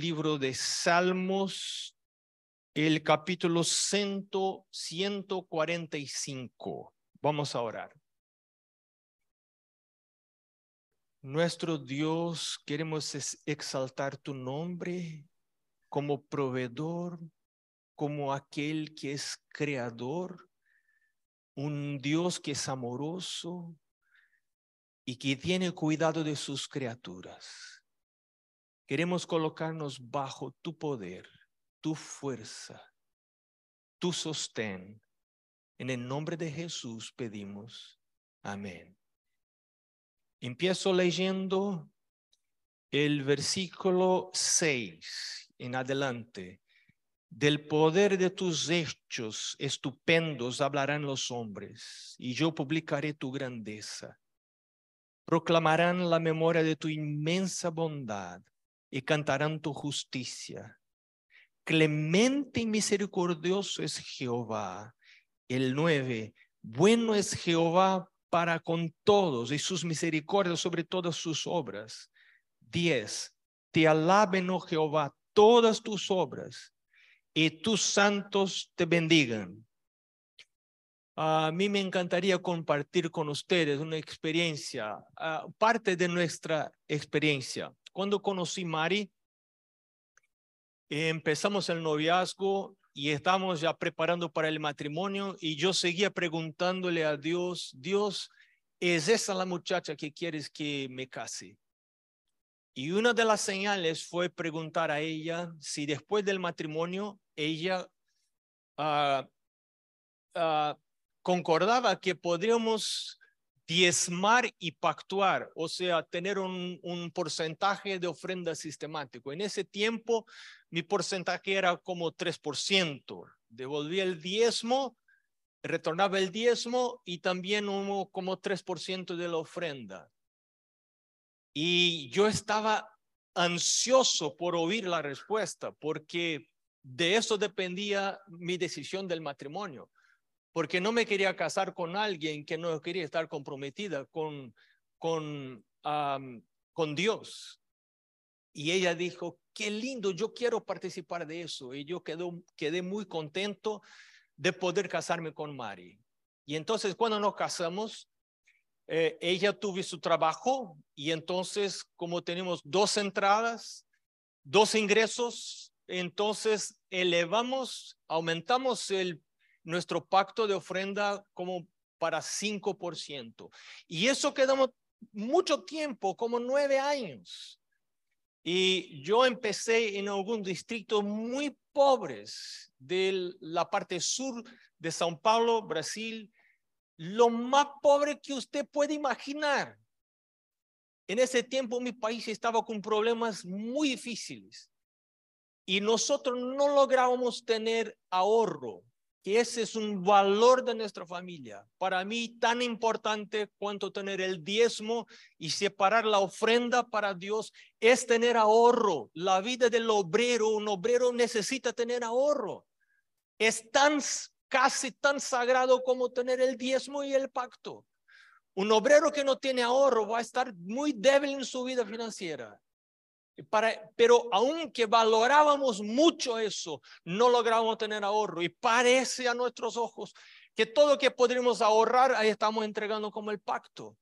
libro de Salmos, el capítulo 145. Vamos a orar. Nuestro Dios, queremos exaltar tu nombre como proveedor, como aquel que es creador, un Dios que es amoroso y que tiene cuidado de sus criaturas. Queremos colocarnos bajo tu poder, tu fuerza, tu sostén. En el nombre de Jesús pedimos. Amén. Empiezo leyendo el versículo 6 en adelante. Del poder de tus hechos estupendos hablarán los hombres, y yo publicaré tu grandeza. Proclamarán la memoria de tu inmensa bondad y cantarán tu justicia. Clemente y misericordioso es Jehová. El nueve, bueno es Jehová para con todos y sus misericordias sobre todas sus obras. Diez, te alaben, oh Jehová, todas tus obras y tus santos te bendigan. A mí me encantaría compartir con ustedes una experiencia, ah, parte de nuestra experiencia. Cuando conocí Mari, empezamos el noviazgo y estamos ya preparando para el matrimonio y yo seguía preguntándole a Dios, Dios, ¿es esa la muchacha que quieres que me case? Y una de las señales fue preguntar a ella si después del matrimonio ella uh, concordaba que podríamos diezmar y pactuar, o sea, tener un, porcentaje de ofrenda sistemático. En ese tiempo, mi porcentaje era como 3%. Devolvía el diezmo, retornaba el diezmo y también hubo como 3% de la ofrenda. Y yo estaba ansioso por oír la respuesta, porque de eso dependía mi decisión del matrimonio porque no me quería casar con alguien que no quería estar comprometida con, con, con Dios. Y ella dijo, qué lindo, yo quiero participar de eso. Y yo quedo, quedé muy contento de poder casarme con Mari. Y entonces cuando nos casamos, eh, ella tuvo su trabajo y entonces como tenemos dos entradas, dos ingresos, entonces elevamos, aumentamos el nuestro pacto de ofrenda como para 5%. Y eso quedamos mucho tiempo, como nueve años. Y yo empecé en algún distrito muy pobres de la parte sur de São Paulo, Brasil, lo más pobre que usted puede imaginar. En ese tiempo mi país estaba con problemas muy difíciles y nosotros no lográbamos tener ahorro ese es un valor de nuestra familia. Para mí tan importante cuanto tener el diezmo y separar la ofrenda para Dios es tener ahorro. La vida del obrero, un obrero necesita tener ahorro. Es tan casi tan sagrado como tener el diezmo y el pacto. Un obrero que no tiene ahorro va a estar muy débil en su vida financiera. Para, pero aunque valorábamos mucho eso, no lográbamos tener ahorro. Y parece a nuestros ojos que todo lo que podríamos ahorrar, ahí estamos entregando como el pacto.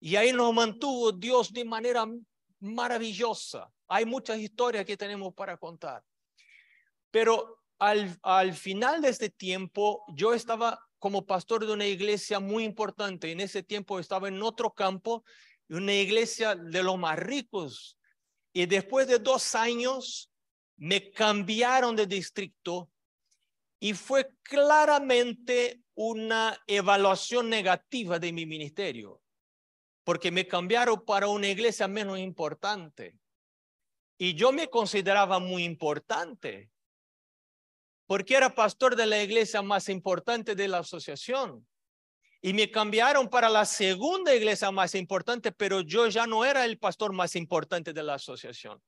Y ahí nos mantuvo Dios de manera maravillosa. Hay muchas historias que tenemos para contar. Pero al, al final de este tiempo, yo estaba como pastor de una iglesia muy importante. En ese tiempo estaba en otro campo, una iglesia de los más ricos y después de dos años me cambiaron de distrito y fue claramente una evaluación negativa de mi ministerio, porque me cambiaron para una iglesia menos importante. Y yo me consideraba muy importante, porque era pastor de la iglesia más importante de la asociación y me cambiaron para la segunda iglesia más importante, pero yo ya no era el pastor más importante de la asociación.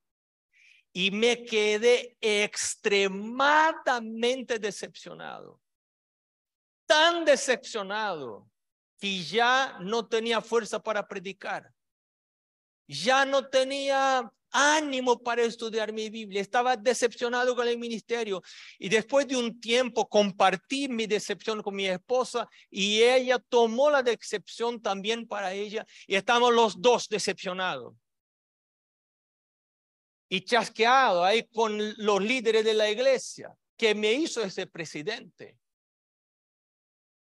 Y me quedé extremadamente decepcionado, tan decepcionado que ya no tenía fuerza para predicar. Ya no tenía ánimo para estudiar mi Biblia, estaba decepcionado con el ministerio y después de un tiempo compartí mi decepción con mi esposa y ella tomó la decepción también para ella y estamos los dos decepcionados. Y chasqueado ahí con los líderes de la iglesia que me hizo ese presidente.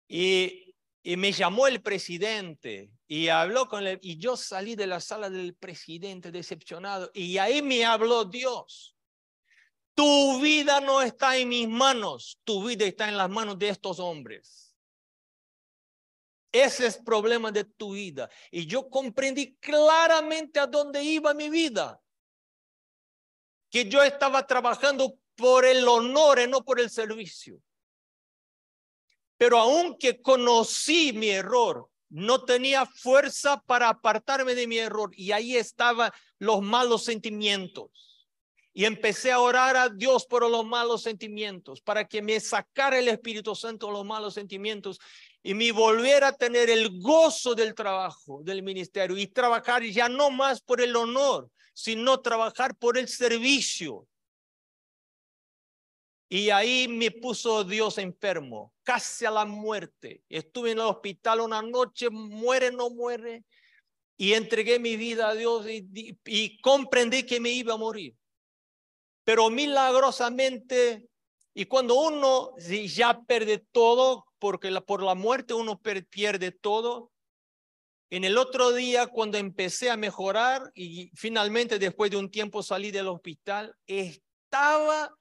Y, y me llamó el presidente y habló con él y yo salí de la sala del presidente decepcionado y ahí me habló Dios. Tu vida no está en mis manos, tu vida está en las manos de estos hombres. Ese es el problema de tu vida. Y yo comprendí claramente a dónde iba mi vida. Que yo estaba trabajando por el honor y no por el servicio. Pero aunque conocí mi error, no tenía fuerza para apartarme de mi error y ahí estaban los malos sentimientos. Y empecé a orar a Dios por los malos sentimientos, para que me sacara el Espíritu Santo los malos sentimientos y me volviera a tener el gozo del trabajo, del ministerio y trabajar ya no más por el honor, sino trabajar por el servicio, y ahí me puso Dios enfermo, casi a la muerte. Estuve en el hospital una noche, muere, no muere. Y entregué mi vida a Dios y, comprendí que me iba a morir. Pero milagrosamente, y cuando uno ya pierde todo, porque por la muerte uno pierde todo, en el otro día, cuando empecé a mejorar y finalmente después de un tiempo salí del hospital, estaba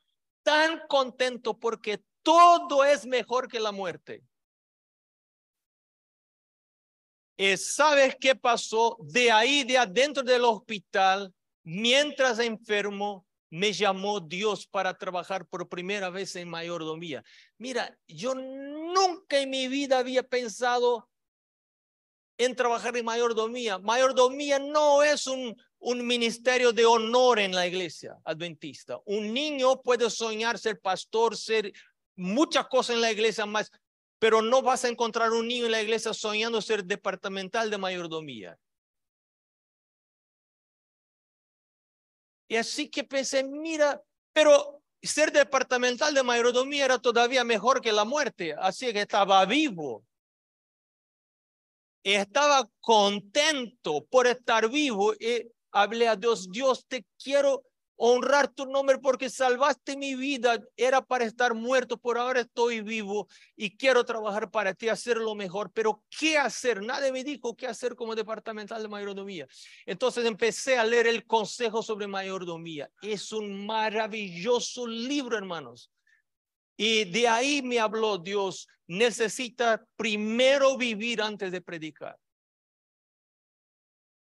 tan contento porque todo es mejor que la muerte. Y ¿Sabes qué pasó? De ahí, de adentro del hospital, mientras enfermo, me llamó Dios para trabajar por primera vez en mayordomía. Mira, yo nunca en mi vida había pensado en trabajar en mayordomía. Mayordomía no es un, un ministerio de honor en la iglesia adventista. Un niño puede soñar ser pastor, ser muchas cosas en la iglesia más, pero no vas a encontrar un niño en la iglesia soñando ser departamental de mayordomía. Y así que pensé, mira, pero ser departamental de mayordomía era todavía mejor que la muerte, así que estaba vivo estaba contento por estar vivo y hablé a Dios, Dios te quiero honrar tu nombre porque salvaste mi vida, era para estar muerto, por ahora estoy vivo y quiero trabajar para ti, hacer lo mejor, pero ¿qué hacer? Nadie me dijo qué hacer como departamental de mayordomía. Entonces empecé a leer el consejo sobre mayordomía. Es un maravilloso libro, hermanos. Y de ahí me habló Dios, necesita primero vivir antes de predicar.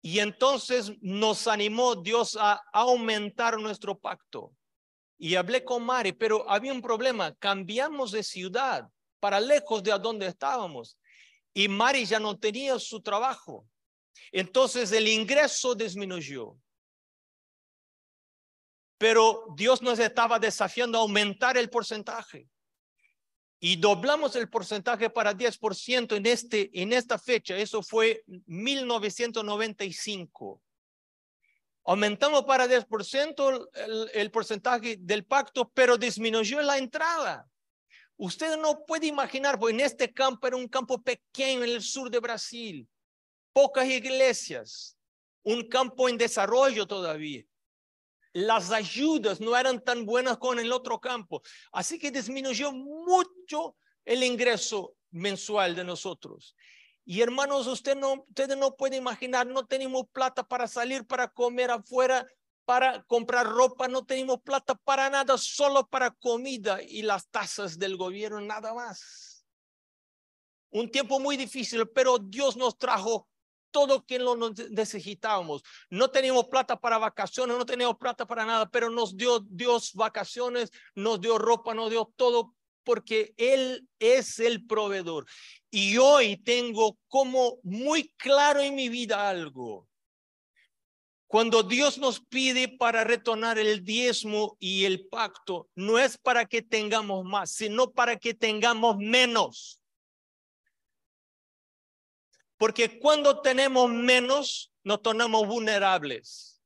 Y entonces nos animó Dios a aumentar nuestro pacto. Y hablé con Mari, pero había un problema. Cambiamos de ciudad para lejos de donde estábamos. Y Mari ya no tenía su trabajo. Entonces el ingreso disminuyó. Pero Dios nos estaba desafiando a aumentar el porcentaje. Y doblamos el porcentaje para 10% en, este, en esta fecha. Eso fue 1995. Aumentamos para 10% el, el porcentaje del pacto, pero disminuyó la entrada. Usted no puede imaginar, porque en este campo era un campo pequeño en el sur de Brasil, pocas iglesias, un campo en desarrollo todavía las ayudas no eran tan buenas con el otro campo. Así que disminuyó mucho el ingreso mensual de nosotros. Y hermanos, usted no, ustedes no pueden imaginar, no tenemos plata para salir, para comer afuera, para comprar ropa, no tenemos plata para nada, solo para comida y las tasas del gobierno, nada más. Un tiempo muy difícil, pero Dios nos trajo todo que lo necesitábamos. No teníamos plata para vacaciones, no teníamos plata para nada, pero nos dio Dios vacaciones, nos dio ropa, nos dio todo porque Él es el proveedor. Y hoy tengo como muy claro en mi vida algo. Cuando Dios nos pide para retornar el diezmo y el pacto, no es para que tengamos más, sino para que tengamos menos. Porque cuando tenemos menos, nos tornamos vulnerables.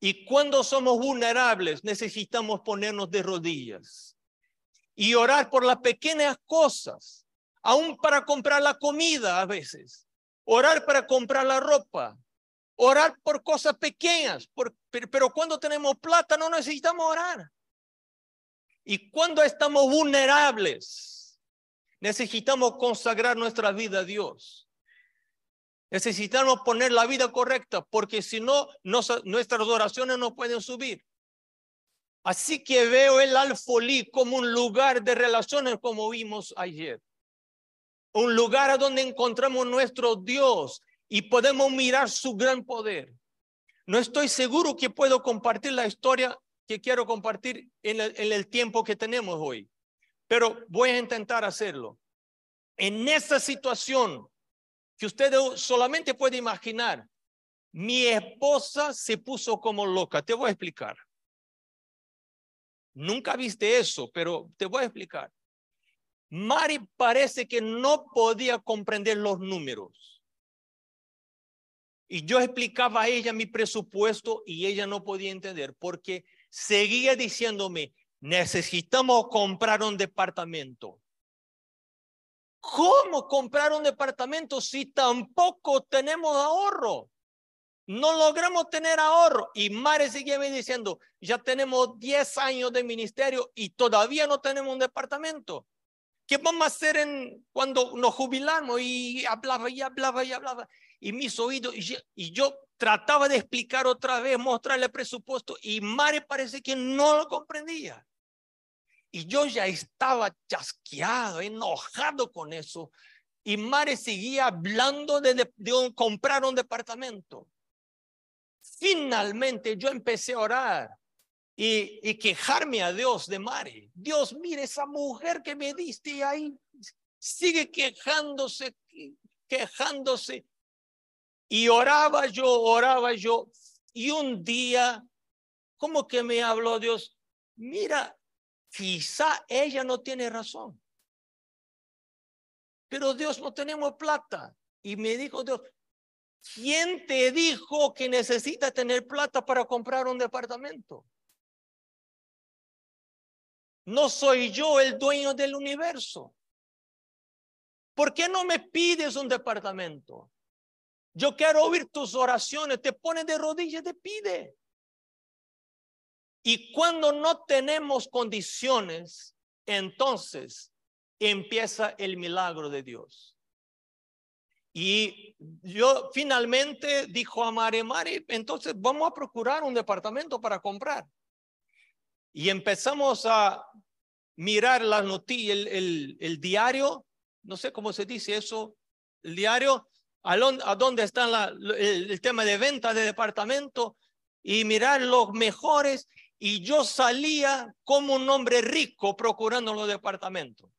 Y cuando somos vulnerables, necesitamos ponernos de rodillas y orar por las pequeñas cosas, aún para comprar la comida a veces, orar para comprar la ropa, orar por cosas pequeñas, pero, cuando tenemos plata no necesitamos orar. Y cuando estamos vulnerables, necesitamos consagrar nuestra vida a Dios. Necesitamos poner la vida correcta, porque si no, nuestras oraciones no pueden subir. Así que veo el alfolí como un lugar de relaciones como vimos ayer. Un lugar a donde encontramos nuestro Dios y podemos mirar su gran poder. No estoy seguro que puedo compartir la historia que quiero compartir en el, en el tiempo que tenemos hoy, pero voy a intentar hacerlo. En esa situación que usted solamente puede imaginar. Mi esposa se puso como loca. Te voy a explicar. Nunca viste eso, pero te voy a explicar. Mari parece que no podía comprender los números. Y yo explicaba a ella mi presupuesto y ella no podía entender porque seguía diciéndome, necesitamos comprar un departamento. ¿Cómo comprar un departamento si tampoco tenemos ahorro? No logramos tener ahorro. Y Mare sigue diciendo, ya tenemos 10 años de ministerio y todavía no tenemos un departamento. ¿Qué vamos a hacer en, cuando nos jubilamos? Y hablaba y hablaba y hablaba. Y mis oídos, y yo, y yo trataba de explicar otra vez, mostrarle presupuesto. Y Mare parece que no lo comprendía. Y yo ya estaba chasqueado, enojado con eso. Y Mare seguía hablando de, comprar un departamento. Finalmente yo empecé a orar y, y, quejarme a Dios de Mare. Dios, mire esa mujer que me diste ahí. Sigue quejándose, quejándose. Y oraba yo, oraba yo. Y un día, como que me habló Dios, mira, Quizá ella no tiene razón. Pero Dios, no tenemos plata. Y me dijo Dios, ¿quién te dijo que necesita tener plata para comprar un departamento? No soy yo el dueño del universo. ¿Por qué no me pides un departamento? Yo quiero oír tus oraciones. Te pones de rodillas, te pide. Y cuando no tenemos condiciones, entonces empieza el milagro de Dios. Y yo finalmente dijo a Mari, Mari, entonces vamos a procurar un departamento para comprar. Y empezamos a mirar las noticias, el, diario, no sé cómo se dice eso, el diario, a, dónde está el, el tema de venta de departamento y mirar los mejores y yo salía como un hombre rico procurando los departamentos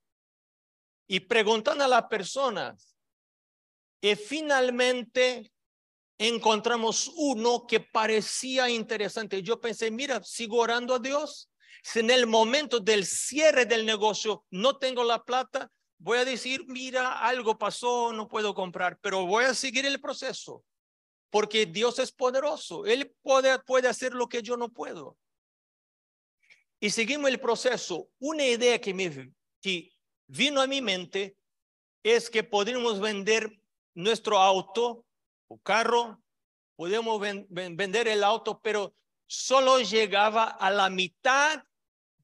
y preguntando a las personas. Y finalmente encontramos uno que parecía interesante. Yo pensé, mira, sigo orando a Dios. Si en el momento del cierre del negocio no tengo la plata, voy a decir, mira, algo pasó, no puedo comprar, pero voy a seguir el proceso. Porque Dios es poderoso. Él puede, puede hacer lo que yo no puedo. Y seguimos el proceso. Una idea que, me, que vino a mi mente es que podríamos vender nuestro auto o carro, podemos vender el auto, pero solo llegaba a la mitad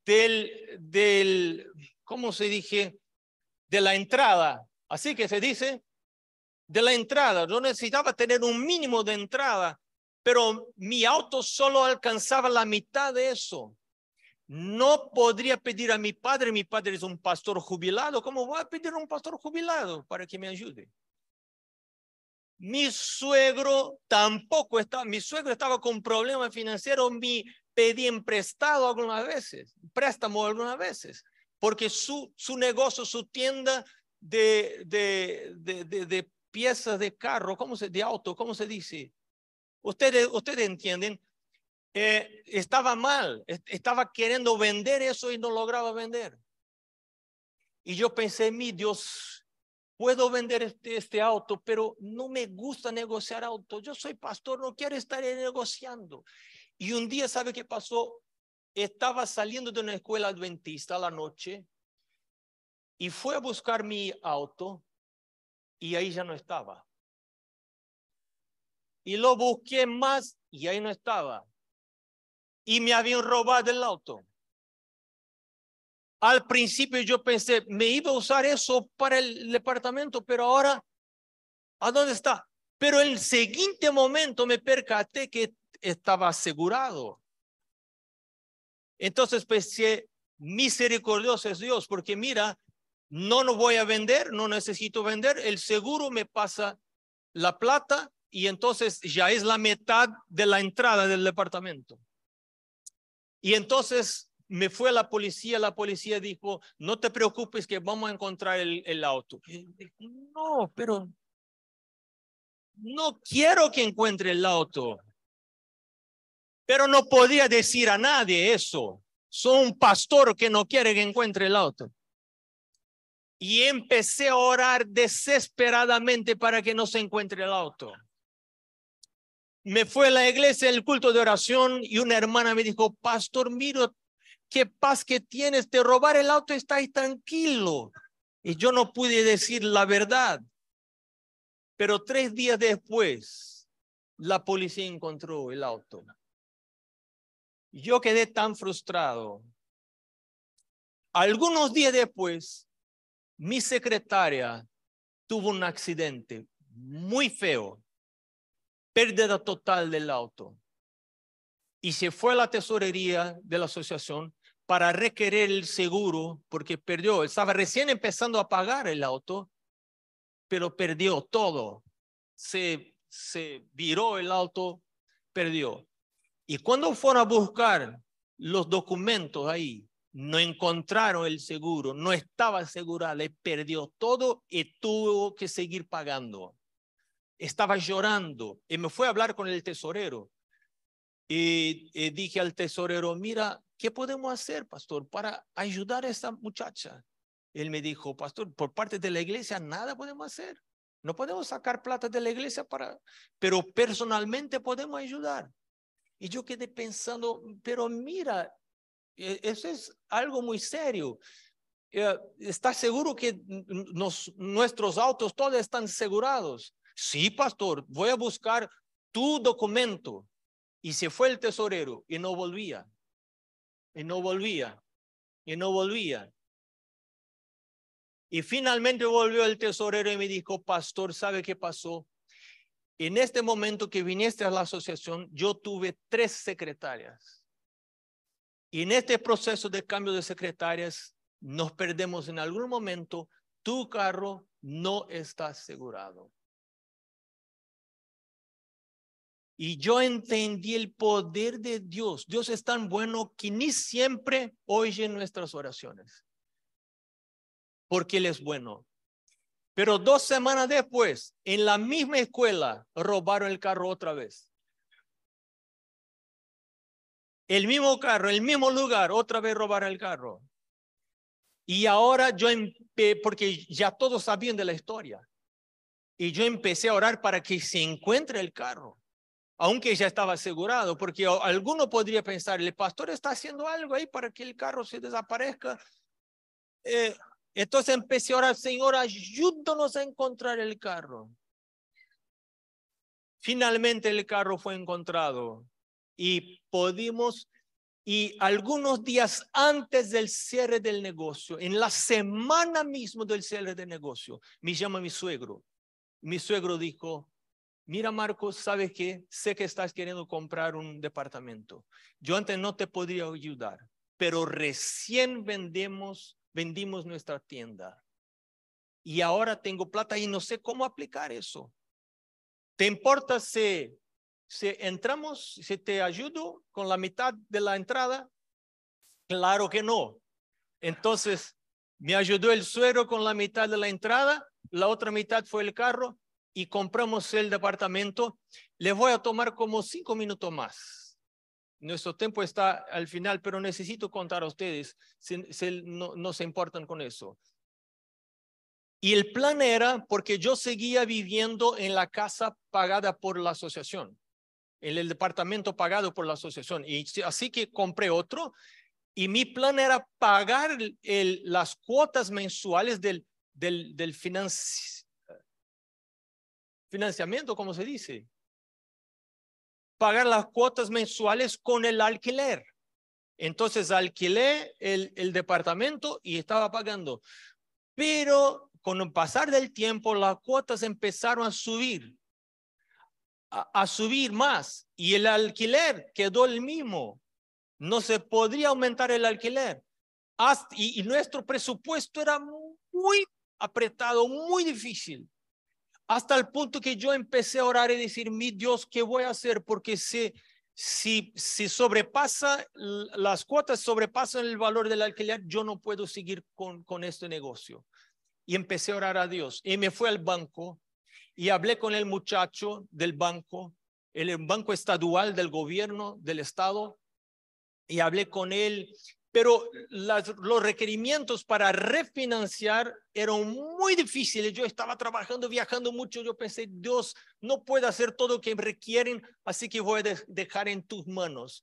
del, del, ¿cómo se dije? De la entrada. Así que se dice, de la entrada. Yo necesitaba tener un mínimo de entrada, pero mi auto solo alcanzaba la mitad de eso. No podría pedir a mi padre, mi padre es un pastor jubilado, ¿cómo voy a pedir a un pastor jubilado para que me ayude? Mi suegro tampoco estaba, mi suegro estaba con problemas financieros, me pedí prestado algunas veces, préstamo algunas veces, porque su, su negocio, su tienda de, de, de, piezas de carro, ¿cómo se, de auto, ¿cómo se dice? Ustedes, ustedes entienden, eh, estaba mal, estaba queriendo vender eso y no lograba vender. Y yo pensé, mi Dios, puedo vender este, este auto, pero no me gusta negociar auto. Yo soy pastor, no quiero estar negociando. Y un día, ¿sabe qué pasó? Estaba saliendo de una escuela adventista a la noche y fue a buscar mi auto y ahí ya no estaba. Y lo busqué más y ahí no estaba. Y me habían robado el auto. Al principio yo pensé, me iba a usar eso para el departamento, pero ahora, ¿a dónde está? Pero el siguiente momento me percaté que estaba asegurado. Entonces pensé, misericordioso es Dios, porque mira, no lo voy a vender, no necesito vender, el seguro me pasa la plata y entonces ya es la mitad de la entrada del departamento. Y entonces me fue a la policía, la policía dijo, no te preocupes que vamos a encontrar el, auto. No, pero no quiero que encuentre el auto. Pero no podía decir a nadie eso. Soy un pastor que no quiere que encuentre el auto. Y empecé a orar desesperadamente para que no se encuentre el auto. Me fue a la iglesia, el culto de oración, y una hermana me dijo, pastor, miro qué paz que tienes de robar el auto, está ahí tranquilo. Y yo no pude decir la verdad. Pero tres días después, la policía encontró el auto. Yo quedé tan frustrado. Algunos días después, mi secretaria tuvo un accidente muy feo, pérdida total del auto. Y se fue a la tesorería de la asociación para requerir el seguro porque perdió, estaba recién empezando a pagar el auto, pero perdió todo. Se, se viró el auto, perdió. Y cuando fueron a buscar los documentos ahí, no encontraron el seguro, no estaba asegurado, le perdió todo y tuvo que seguir pagando. Estaba llorando y me fue a hablar con el tesorero. Y, dije al tesorero, mira, ¿qué podemos hacer, pastor, para ayudar a esta muchacha? Él me dijo, pastor, por parte de la iglesia nada podemos hacer. No podemos sacar plata de la iglesia para, pero personalmente podemos ayudar. Y yo quedé pensando, pero mira, e, eso es algo muy serio. Eh, ¿Estás seguro que nuestros autos todos están asegurados? Sí, pastor, voy a buscar tu documento. Y se fue el tesorero y no volvía. Y no volvía. Y no volvía. Y finalmente volvió el tesorero y me dijo, pastor, ¿sabe qué pasó? En este momento que viniste a la asociación, yo tuve tres secretarias. Y en este proceso de cambio de secretarias, nos perdemos en algún momento, tu carro no está asegurado. Y yo entendí el poder de Dios. Dios es tan bueno que ni siempre oye nuestras oraciones. Porque Él es bueno. Pero dos semanas después, en la misma escuela, robaron el carro otra vez. El mismo carro, el mismo lugar, otra vez robaron el carro. Y ahora yo, porque ya todos sabían de la historia, y yo empecé a orar para que se encuentre el carro, aunque ya estaba asegurado, porque alguno podría pensar, el pastor está haciendo algo ahí para que el carro se desaparezca. Eh, entonces empecé a orar, Señor, ayúdanos a encontrar el carro. Finalmente el carro fue encontrado y pudimos, y algunos días antes del cierre del negocio, en la semana mismo del cierre del negocio, me llama mi suegro. Mi suegro dijo, mira Marcos, ¿sabes qué? Sé que estás queriendo comprar un departamento. Yo antes no te podría ayudar, pero recién vendemos vendimos nuestra tienda y ahora tengo plata y no sé cómo aplicar eso. ¿Te importa si, si entramos, si te ayudo con la mitad de la entrada? Claro que no. Entonces, me ayudó el suero con la mitad de la entrada, la otra mitad fue el carro y compramos el departamento. Les voy a tomar como cinco minutos más nuestro tiempo está al final, pero necesito contar a ustedes si, no, se importan con eso. Y el plan era porque yo seguía viviendo en la casa pagada por la asociación. en el departamento pagado por la asociación. Y así que compré otro y mi plan era pagar el, las cuotas mensuales del, del, del financiamiento, como se dice. Pagar las cuotas mensuales con el alquiler. Entonces alquilé el, departamento y estaba pagando. Pero con el pasar del tiempo, las cuotas empezaron a subir, a, subir más, y el alquiler quedó el mismo. No se podría aumentar el alquiler. y nuestro presupuesto era muy apretado, muy difícil hasta el punto que yo empecé a orar y decir, mi Dios, ¿qué voy a hacer? Porque si, si, si sobrepasa, las cuotas sobrepasan el valor del alquiler, yo no puedo seguir con, con este negocio y empecé a orar a Dios. Y me fui al banco y hablé con el muchacho del banco, el banco estadual del gobierno del estado, y hablé con él. Pero los requerimientos para refinanciar eran muy difíciles. Yo estaba trabajando, viajando mucho. Yo pensé, Dios, no puede hacer todo lo que requieren, así que voy a dejar en tus manos.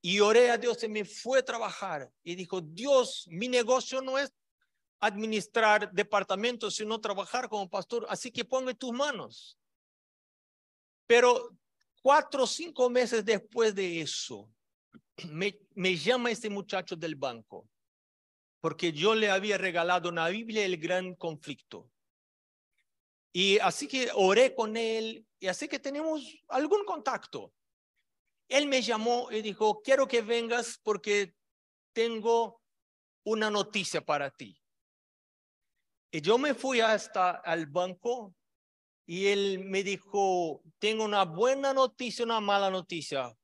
Y oré a Dios y me fue a trabajar. Y dijo, Dios, mi negocio no es administrar departamentos, sino trabajar como pastor. Así que ponme tus manos. Pero cuatro o cinco meses después de eso, me, llama este muchacho del banco, porque yo le había regalado una Biblia, el gran conflicto. Y así que oré con él, y así que tenemos algún contacto. Él me llamó y dijo, quiero que vengas porque tengo una noticia para ti. Y yo me fui hasta el banco y él me dijo, tengo una buena noticia, una mala noticia.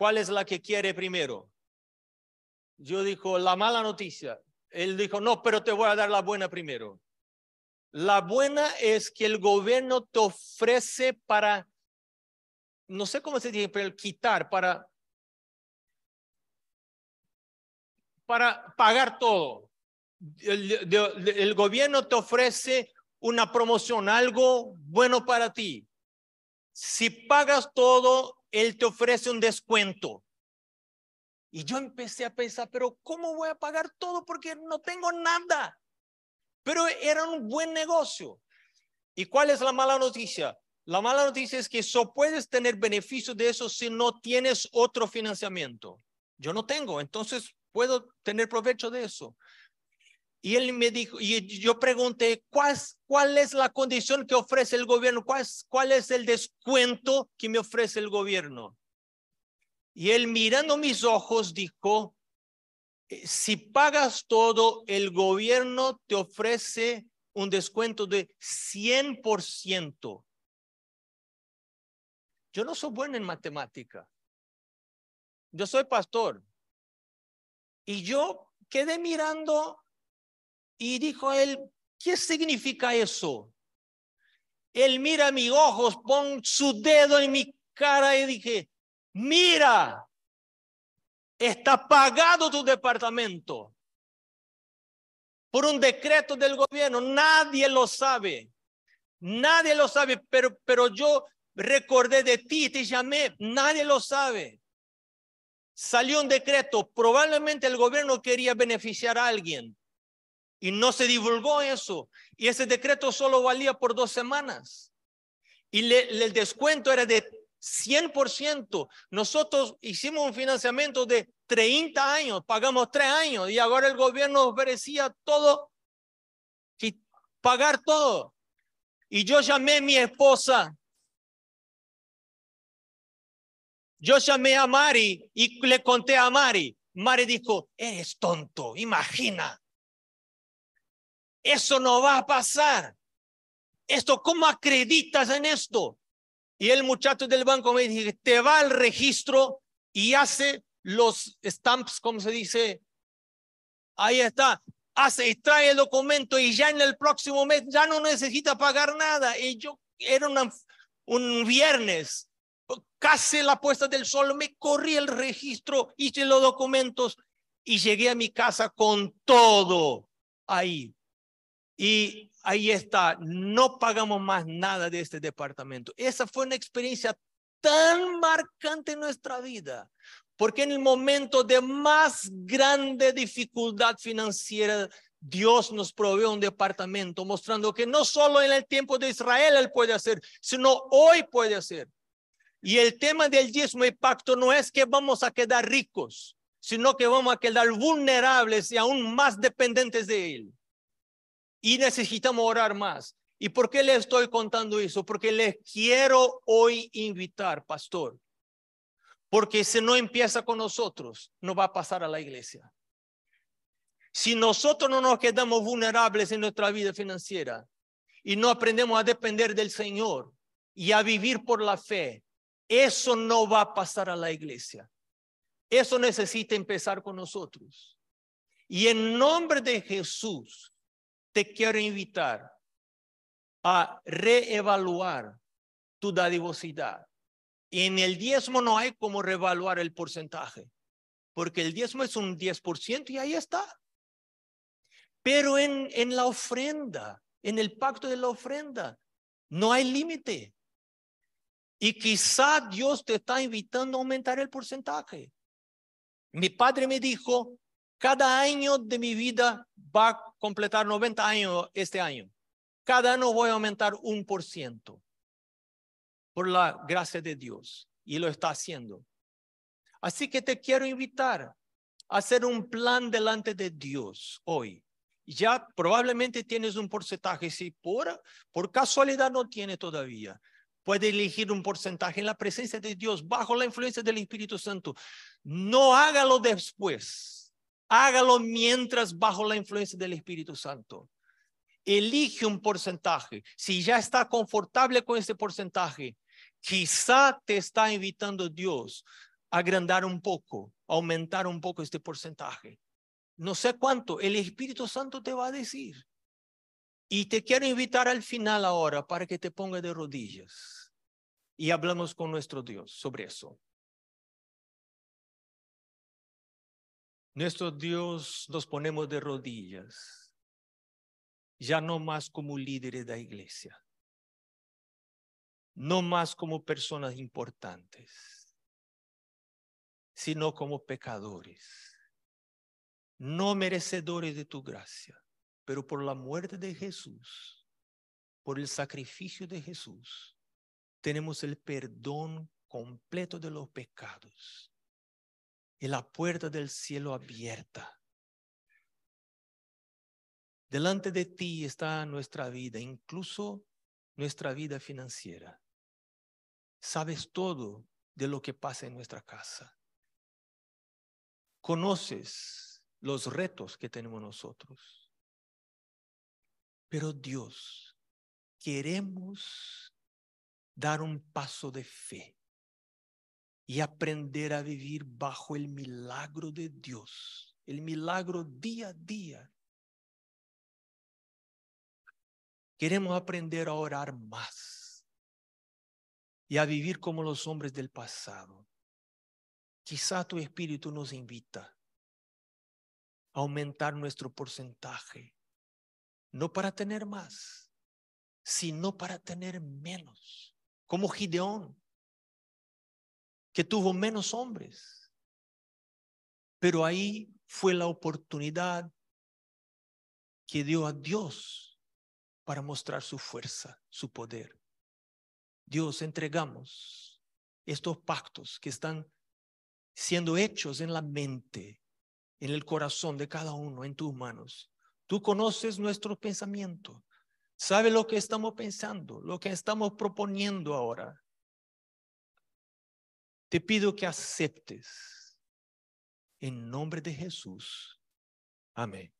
¿Cuál es la que quiere primero? Yo dijo, la mala noticia. Él dijo, no, pero te voy a dar la buena primero. La buena es que el gobierno te ofrece para, no sé cómo se dice, pero quitar, para, para pagar todo el, gobierno te ofrece una promoción, algo bueno para ti. Si pagas todo, él te ofrece un descuento. Y yo empecé a pensar, pero ¿cómo voy a pagar todo? Porque no tengo nada. Pero era un buen negocio. ¿Y cuál es la mala noticia? La mala noticia es que solo puedes tener beneficio de eso si no tienes otro financiamiento. Yo no tengo, entonces puedo tener provecho de eso. Y él me dijo, y yo pregunté, ¿cuál, es la condición que ofrece el gobierno? ¿Cuál, ¿Cuál es el descuento que me ofrece el gobierno? Y él mirando mis ojos dijo, eh, si pagas todo, el gobierno te ofrece un descuento de 100%. Yo no soy bueno en matemática. Yo soy pastor. Y yo quedé mirando y dijo él, ¿qué significa eso? Él mira mis ojos, pon su dedo en mi cara y dije, mira, está pagado tu departamento por un decreto del gobierno. Nadie lo sabe. Nadie lo sabe, pero, pero yo recordé de ti, te llamé, nadie lo sabe. Salió un decreto, probablemente el gobierno quería beneficiar a alguien, y no se divulgó eso. Y ese decreto solo valía por dos semanas. Y el descuento era de 100%. Nosotros hicimos un financiamiento de 30 años, pagamos tres años y ahora el gobierno ofrecía todo, pagar todo. Y yo llamé a mi esposa. Yo llamé a Mari y le conté a Mari. Mari dijo, eres tonto, imagina. Eso no va a pasar. Esto, ¿cómo acreditas en esto? Y el muchacho del banco me dice, te va al registro y hace los stamps, como se dice. Ahí está. Hace, trae el documento y ya en el próximo mes ya no necesita pagar nada. Y yo era un viernes, casi la puesta del sol, me corrí el registro, hice los documentos y llegué a mi casa con todo ahí. Y ahí está, no pagamos más nada de este departamento. Esa fue una experiencia tan marcante en nuestra vida, porque en el momento de más grande dificultad financiera, Dios nos provee un departamento mostrando que no solo en el tiempo de Israel Él puede hacer, sino hoy puede hacer. Y el tema del diezmo y pacto no es que vamos a quedar ricos, sino que vamos a quedar vulnerables y aún más dependientes de Él. Y necesitamos orar más. ¿Y por qué le estoy contando eso? Porque le quiero hoy invitar, pastor. Porque si no empieza con nosotros, no va a pasar a la iglesia. Si nosotros no nos quedamos vulnerables en nuestra vida financiera y no aprendemos a depender del Señor y a vivir por la fe, eso no va a pasar a la iglesia. Eso necesita empezar con nosotros. Y en nombre de Jesús, te quiero invitar a reevaluar tu dadivosidad. Y en el diezmo no hay como reevaluar el porcentaje, porque el diezmo es un 10% y ahí está. Pero en, en la ofrenda, en el pacto de la ofrenda, no hay límite. Y quizá Dios te está invitando a aumentar el porcentaje. Mi padre me dijo, cada año de mi vida va a completar 90 años este año. Cada año voy a aumentar un por ciento por la gracia de Dios. Y lo está haciendo. Así que te quiero invitar a hacer un plan delante de Dios hoy. Ya probablemente tienes un porcentaje, si por, casualidad no tiene todavía puede elegir un porcentaje en la presencia de Dios bajo la influencia del Espíritu Santo. No hágalo después, hágalo mientras bajo la influencia del Espíritu Santo. Elige un porcentaje. Si ya está confortable con ese porcentaje, quizá te está invitando Dios a agrandar un poco, aumentar un poco este porcentaje. No sé cuánto, el Espíritu Santo te va a decir. Y te quiero invitar al final ahora para que te ponga de rodillas y hablamos con nuestro Dios sobre eso. Nuestro Dios nos ponemos de rodillas, ya no más como líderes de la iglesia, no más como personas importantes, sino como pecadores, no merecedores de tu gracia pero por la muerte de Jesús, por el sacrificio de Jesús, tenemos el perdón completo de los pecados y la puerta del cielo abierta. Delante de ti está nuestra vida, incluso nuestra vida financiera. Sabes todo de lo que pasa en nuestra casa. Conoces los retos que tenemos nosotros. Pero Dios, queremos dar un paso de fe y aprender a vivir bajo el milagro de Dios, el milagro día a día. Queremos aprender a orar más y a vivir como los hombres del pasado. Quizá tu espíritu nos invita a aumentar nuestro porcentaje no para tener más, sino para tener menos, como Gideón, que tuvo menos hombres. Pero ahí fue la oportunidad que dio a Dios para mostrar su fuerza, su poder. Dios, entregamos estos pactos que están siendo hechos en la mente, en el corazón de cada uno, en tus manos. Tú conoces nuestro pensamiento. Sabe lo que estamos pensando, lo que estamos proponiendo ahora. Te pido que aceptes en nombre de Jesús. Amén.